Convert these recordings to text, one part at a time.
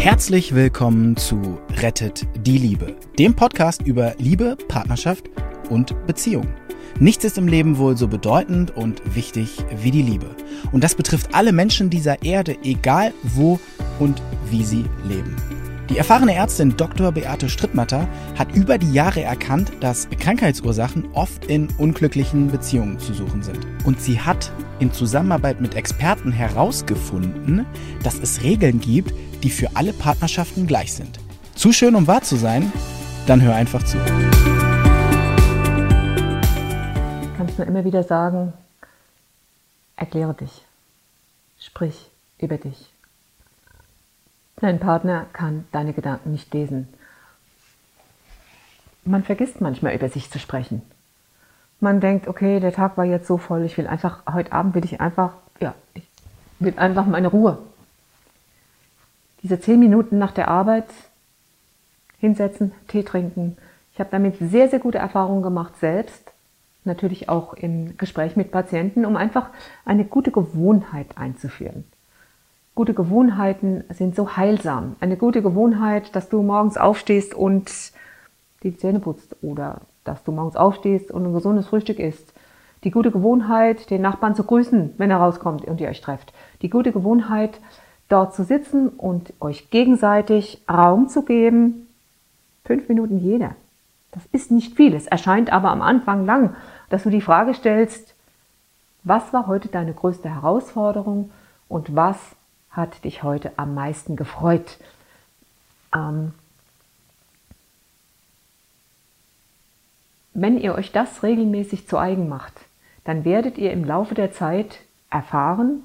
Herzlich willkommen zu Rettet die Liebe, dem Podcast über Liebe, Partnerschaft und Beziehung. Nichts ist im Leben wohl so bedeutend und wichtig wie die Liebe. Und das betrifft alle Menschen dieser Erde, egal wo und wie sie leben. Die erfahrene Ärztin Dr. Beate Strittmatter hat über die Jahre erkannt, dass Krankheitsursachen oft in unglücklichen Beziehungen zu suchen sind. Und sie hat in Zusammenarbeit mit Experten herausgefunden, dass es Regeln gibt, die für alle Partnerschaften gleich sind. Zu schön, um wahr zu sein? Dann hör einfach zu. Du kannst nur immer wieder sagen, erkläre dich, sprich über dich. Dein Partner kann deine Gedanken nicht lesen. Man vergisst manchmal über sich zu sprechen. Man denkt, okay, der Tag war jetzt so voll, ich will einfach, heute Abend will ich einfach, ja, ich will einfach meine Ruhe. Diese zehn Minuten nach der Arbeit hinsetzen, Tee trinken. Ich habe damit sehr, sehr gute Erfahrungen gemacht selbst. Natürlich auch im Gespräch mit Patienten, um einfach eine gute Gewohnheit einzuführen. Gute Gewohnheiten sind so heilsam. Eine gute Gewohnheit, dass du morgens aufstehst und die Zähne putzt oder dass du morgens aufstehst und ein gesundes Frühstück isst. Die gute Gewohnheit, den Nachbarn zu grüßen, wenn er rauskommt und ihr euch trefft. Die gute Gewohnheit, dort zu sitzen und euch gegenseitig Raum zu geben. Fünf Minuten jeder. Das ist nicht viel. Es erscheint aber am Anfang lang, dass du die Frage stellst, was war heute deine größte Herausforderung und was hat dich heute am meisten gefreut? Ähm, wenn ihr euch das regelmäßig zu eigen macht, dann werdet ihr im Laufe der Zeit erfahren,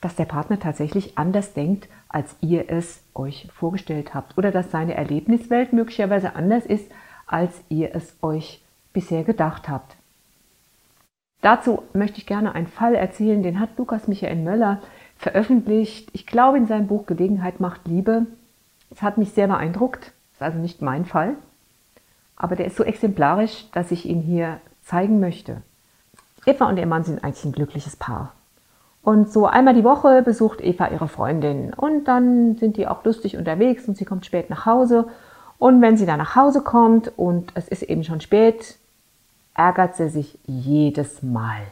dass der Partner tatsächlich anders denkt, als ihr es euch vorgestellt habt oder dass seine Erlebniswelt möglicherweise anders ist, als ihr es euch bisher gedacht habt. Dazu möchte ich gerne einen Fall erzählen, den hat Lukas Michael Möller veröffentlicht. Ich glaube, in seinem Buch Gelegenheit macht Liebe. Es hat mich sehr beeindruckt. Das ist also nicht mein Fall. Aber der ist so exemplarisch, dass ich ihn hier zeigen möchte. Eva und ihr Mann sind eigentlich ein glückliches Paar. Und so einmal die Woche besucht Eva ihre Freundin. Und dann sind die auch lustig unterwegs und sie kommt spät nach Hause. Und wenn sie dann nach Hause kommt und es ist eben schon spät, ärgert sie sich jedes Mal.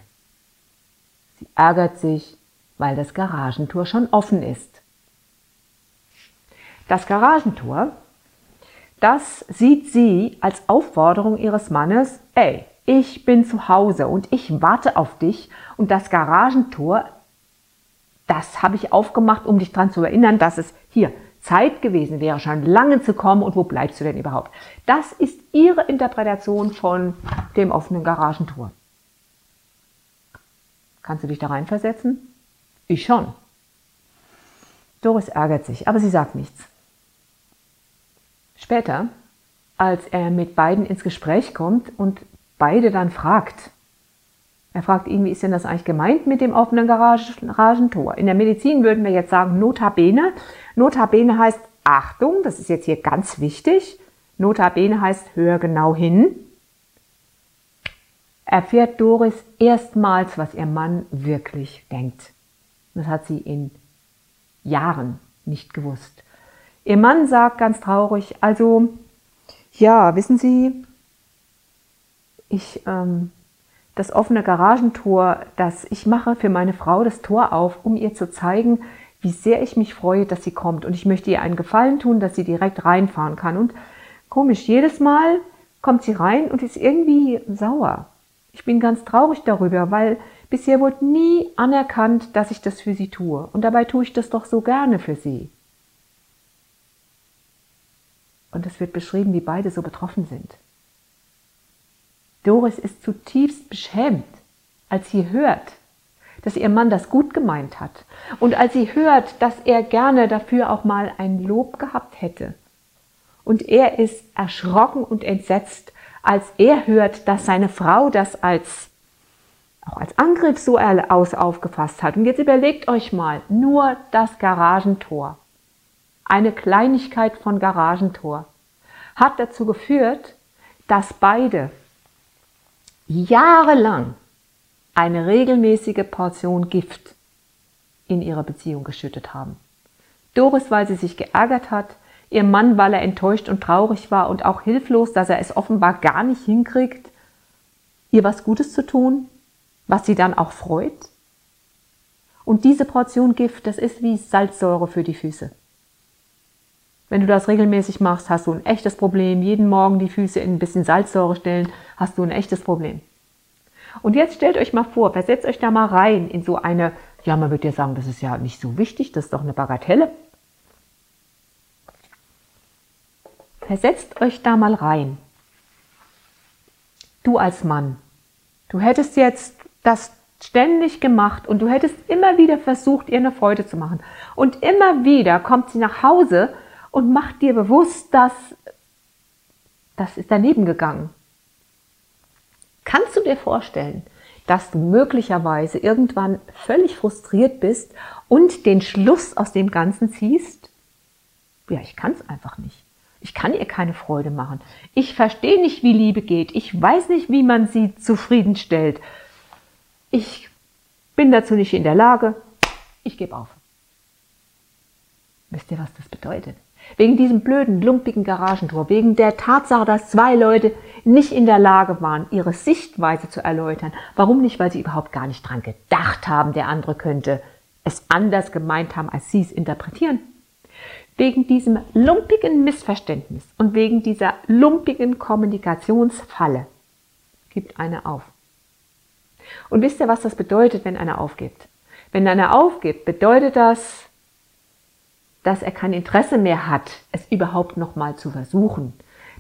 Sie ärgert sich, weil das Garagentor schon offen ist. Das Garagentor, das sieht sie als Aufforderung ihres Mannes, ey, ich bin zu Hause und ich warte auf dich und das Garagentor, das habe ich aufgemacht, um dich daran zu erinnern, dass es hier Zeit gewesen wäre, schon lange zu kommen und wo bleibst du denn überhaupt? Das ist ihre Interpretation von dem offenen Garagentor. Kannst du dich da reinversetzen? Ich schon. Doris ärgert sich, aber sie sagt nichts. Später, als er mit beiden ins Gespräch kommt und beide dann fragt, er fragt ihn, wie ist denn das eigentlich gemeint mit dem offenen Garagentor? In der Medizin würden wir jetzt sagen Notabene. Notabene heißt Achtung, das ist jetzt hier ganz wichtig. Notabene heißt hör genau hin. Erfährt Doris erstmals, was ihr Mann wirklich denkt. Das hat sie in Jahren nicht gewusst. Ihr Mann sagt ganz traurig, also ja, wissen Sie, ich, ähm, das offene Garagentor, das ich mache für meine Frau das Tor auf, um ihr zu zeigen, wie sehr ich mich freue, dass sie kommt. Und ich möchte ihr einen Gefallen tun, dass sie direkt reinfahren kann. Und komisch, jedes Mal kommt sie rein und ist irgendwie sauer. Ich bin ganz traurig darüber, weil Bisher wurde nie anerkannt, dass ich das für sie tue. Und dabei tue ich das doch so gerne für sie. Und es wird beschrieben, wie beide so betroffen sind. Doris ist zutiefst beschämt, als sie hört, dass ihr Mann das gut gemeint hat und als sie hört, dass er gerne dafür auch mal ein Lob gehabt hätte. Und er ist erschrocken und entsetzt, als er hört, dass seine Frau das als auch als Angriff so aus aufgefasst hat. Und jetzt überlegt euch mal, nur das Garagentor, eine Kleinigkeit von Garagentor, hat dazu geführt, dass beide jahrelang eine regelmäßige Portion Gift in ihre Beziehung geschüttet haben. Doris, weil sie sich geärgert hat, ihr Mann, weil er enttäuscht und traurig war und auch hilflos, dass er es offenbar gar nicht hinkriegt, ihr was Gutes zu tun, was sie dann auch freut. Und diese Portion Gift, das ist wie Salzsäure für die Füße. Wenn du das regelmäßig machst, hast du ein echtes Problem. Jeden Morgen die Füße in ein bisschen Salzsäure stellen, hast du ein echtes Problem. Und jetzt stellt euch mal vor, versetzt euch da mal rein in so eine, ja, man würde ja sagen, das ist ja nicht so wichtig, das ist doch eine Bagatelle. Versetzt euch da mal rein. Du als Mann, du hättest jetzt das ständig gemacht und du hättest immer wieder versucht, ihr eine Freude zu machen. Und immer wieder kommt sie nach Hause und macht dir bewusst, dass das ist daneben gegangen. Kannst du dir vorstellen, dass du möglicherweise irgendwann völlig frustriert bist und den Schluss aus dem Ganzen ziehst? Ja, ich kann es einfach nicht. Ich kann ihr keine Freude machen. Ich verstehe nicht, wie Liebe geht. Ich weiß nicht, wie man sie zufriedenstellt. Ich bin dazu nicht in der Lage. Ich gebe auf. Wisst ihr, was das bedeutet? Wegen diesem blöden, lumpigen Garagentor, wegen der Tatsache, dass zwei Leute nicht in der Lage waren, ihre Sichtweise zu erläutern. Warum nicht? Weil sie überhaupt gar nicht dran gedacht haben, der andere könnte es anders gemeint haben, als sie es interpretieren. Wegen diesem lumpigen Missverständnis und wegen dieser lumpigen Kommunikationsfalle gibt einer auf. Und wisst ihr, was das bedeutet, wenn einer aufgibt? Wenn einer aufgibt, bedeutet das, dass er kein Interesse mehr hat, es überhaupt nochmal zu versuchen,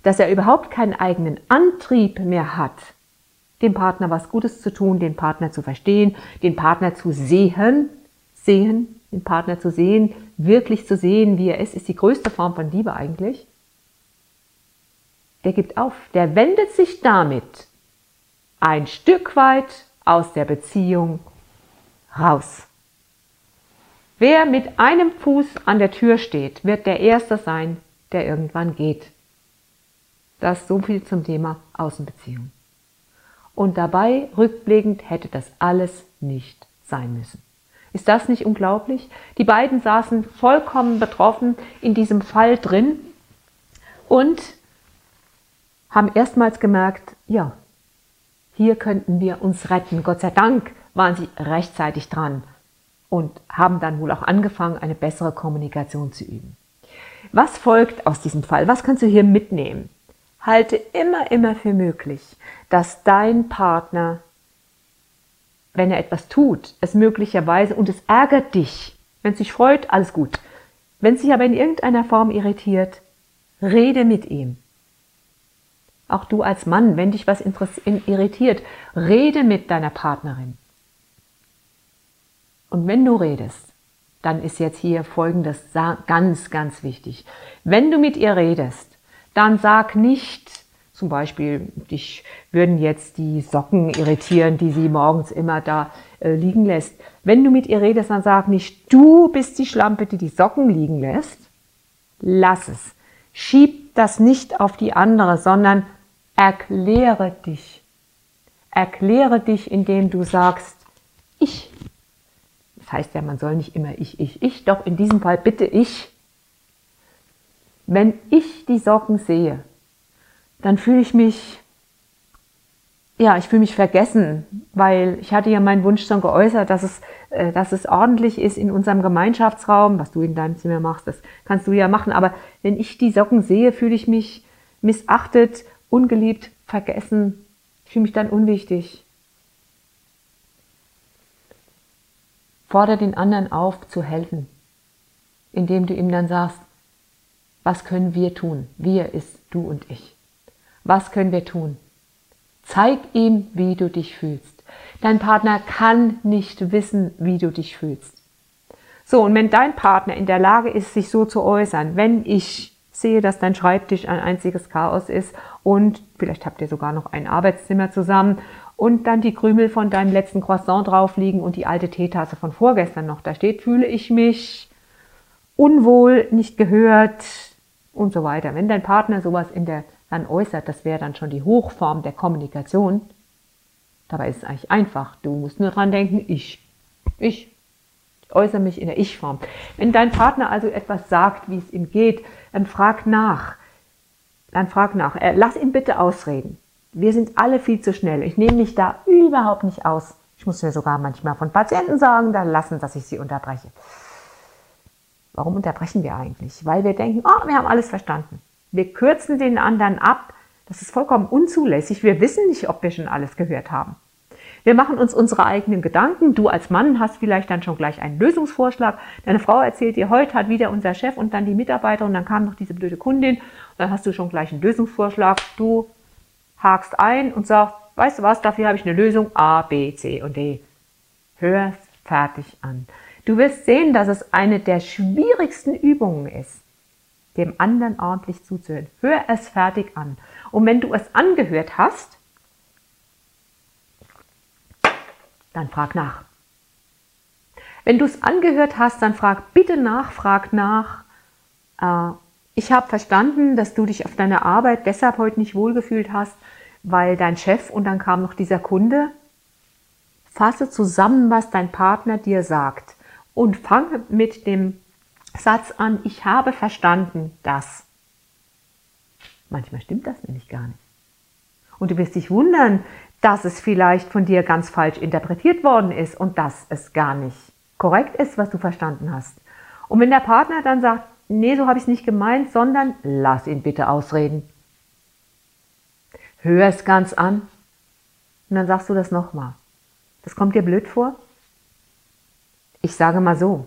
dass er überhaupt keinen eigenen Antrieb mehr hat, dem Partner was Gutes zu tun, den Partner zu verstehen, den Partner zu sehen, sehen, den Partner zu sehen, wirklich zu sehen, wie er ist, ist die größte Form von Liebe eigentlich. Der gibt auf, der wendet sich damit ein Stück weit aus der Beziehung raus. Wer mit einem Fuß an der Tür steht, wird der Erste sein, der irgendwann geht. Das so viel zum Thema Außenbeziehung. Und dabei, rückblickend, hätte das alles nicht sein müssen. Ist das nicht unglaublich? Die beiden saßen vollkommen betroffen in diesem Fall drin und haben erstmals gemerkt, ja, hier könnten wir uns retten. Gott sei Dank waren sie rechtzeitig dran und haben dann wohl auch angefangen, eine bessere Kommunikation zu üben. Was folgt aus diesem Fall? Was kannst du hier mitnehmen? Halte immer, immer für möglich, dass dein Partner wenn er etwas tut, es möglicherweise und es ärgert dich. Wenn es dich freut, alles gut. Wenn es dich aber in irgendeiner Form irritiert, rede mit ihm. Auch du als Mann, wenn dich was irritiert, rede mit deiner Partnerin. Und wenn du redest, dann ist jetzt hier Folgendes ganz, ganz wichtig. Wenn du mit ihr redest, dann sag nicht, zum Beispiel, dich würden jetzt die Socken irritieren, die sie morgens immer da äh, liegen lässt. Wenn du mit ihr redest, dann sag nicht, du bist die Schlampe, die die Socken liegen lässt. Lass es. Schieb das nicht auf die andere, sondern erkläre dich. Erkläre dich, indem du sagst, ich. Das heißt ja, man soll nicht immer ich, ich, ich, doch in diesem Fall bitte ich. Wenn ich die Socken sehe, dann fühle ich mich, ja, ich fühle mich vergessen, weil ich hatte ja meinen Wunsch schon geäußert, dass es, äh, dass es ordentlich ist in unserem Gemeinschaftsraum, was du in deinem Zimmer machst, das kannst du ja machen, aber wenn ich die Socken sehe, fühle ich mich missachtet, ungeliebt, vergessen, fühle mich dann unwichtig. Fordere den anderen auf, zu helfen, indem du ihm dann sagst, was können wir tun? Wir ist du und ich. Was können wir tun? Zeig ihm, wie du dich fühlst. Dein Partner kann nicht wissen, wie du dich fühlst. So, und wenn dein Partner in der Lage ist, sich so zu äußern, wenn ich sehe, dass dein Schreibtisch ein einziges Chaos ist und vielleicht habt ihr sogar noch ein Arbeitszimmer zusammen und dann die Krümel von deinem letzten Croissant drauf liegen und die alte Teetasse von vorgestern noch da steht, fühle ich mich unwohl, nicht gehört und so weiter. Wenn dein Partner sowas in der dann äußert, das wäre dann schon die Hochform der äußere mich in der Ich-Form. Wenn dein Partner also etwas sagt, wie es ihm geht, dann frag nach. Dann frag nach. Äh, lass ihn bitte ausreden. Wir sind alle viel zu schnell. Ich nehme mich da überhaupt nicht aus. Ich muss mir sogar manchmal von Patienten sagen, dann lassen, dass ich sie unterbreche. Warum unterbrechen wir eigentlich? Weil wir denken, oh, wir haben alles verstanden. Wir kürzen den anderen ab. Das ist vollkommen unzulässig. Wir wissen nicht, ob wir schon alles gehört haben. Wir machen uns unsere eigenen Gedanken. Du als Mann hast vielleicht dann schon gleich einen Lösungsvorschlag. Deine Frau erzählt dir, heute hat wieder unser Chef und dann die Mitarbeiter und dann kam noch diese blöde Kundin. Und dann hast du schon gleich einen Lösungsvorschlag. Du hakst ein und sagst, weißt du was, dafür habe ich eine Lösung A, B, C und D. Hör fertig an. Du wirst sehen, dass es eine der schwierigsten Übungen ist, dem anderen ordentlich zuzuhören. Hör es fertig an. Und wenn du es angehört hast, dann frag nach. Wenn du es angehört hast, dann frag bitte nach, frag nach. Äh, ich habe verstanden, dass du dich auf deiner Arbeit deshalb heute nicht wohlgefühlt hast, weil dein Chef und dann kam noch dieser Kunde. Fasse zusammen, was dein Partner dir sagt und fange mit dem Satz an, ich habe verstanden das. Manchmal stimmt das nämlich gar nicht. Und du wirst dich wundern, dass es vielleicht von dir ganz falsch interpretiert worden ist und dass es gar nicht korrekt ist, was du verstanden hast. Und wenn der Partner dann sagt, nee, so habe ich es nicht gemeint, sondern lass ihn bitte ausreden. Hör es ganz an und dann sagst du das nochmal. Das kommt dir blöd vor? Ich sage mal so,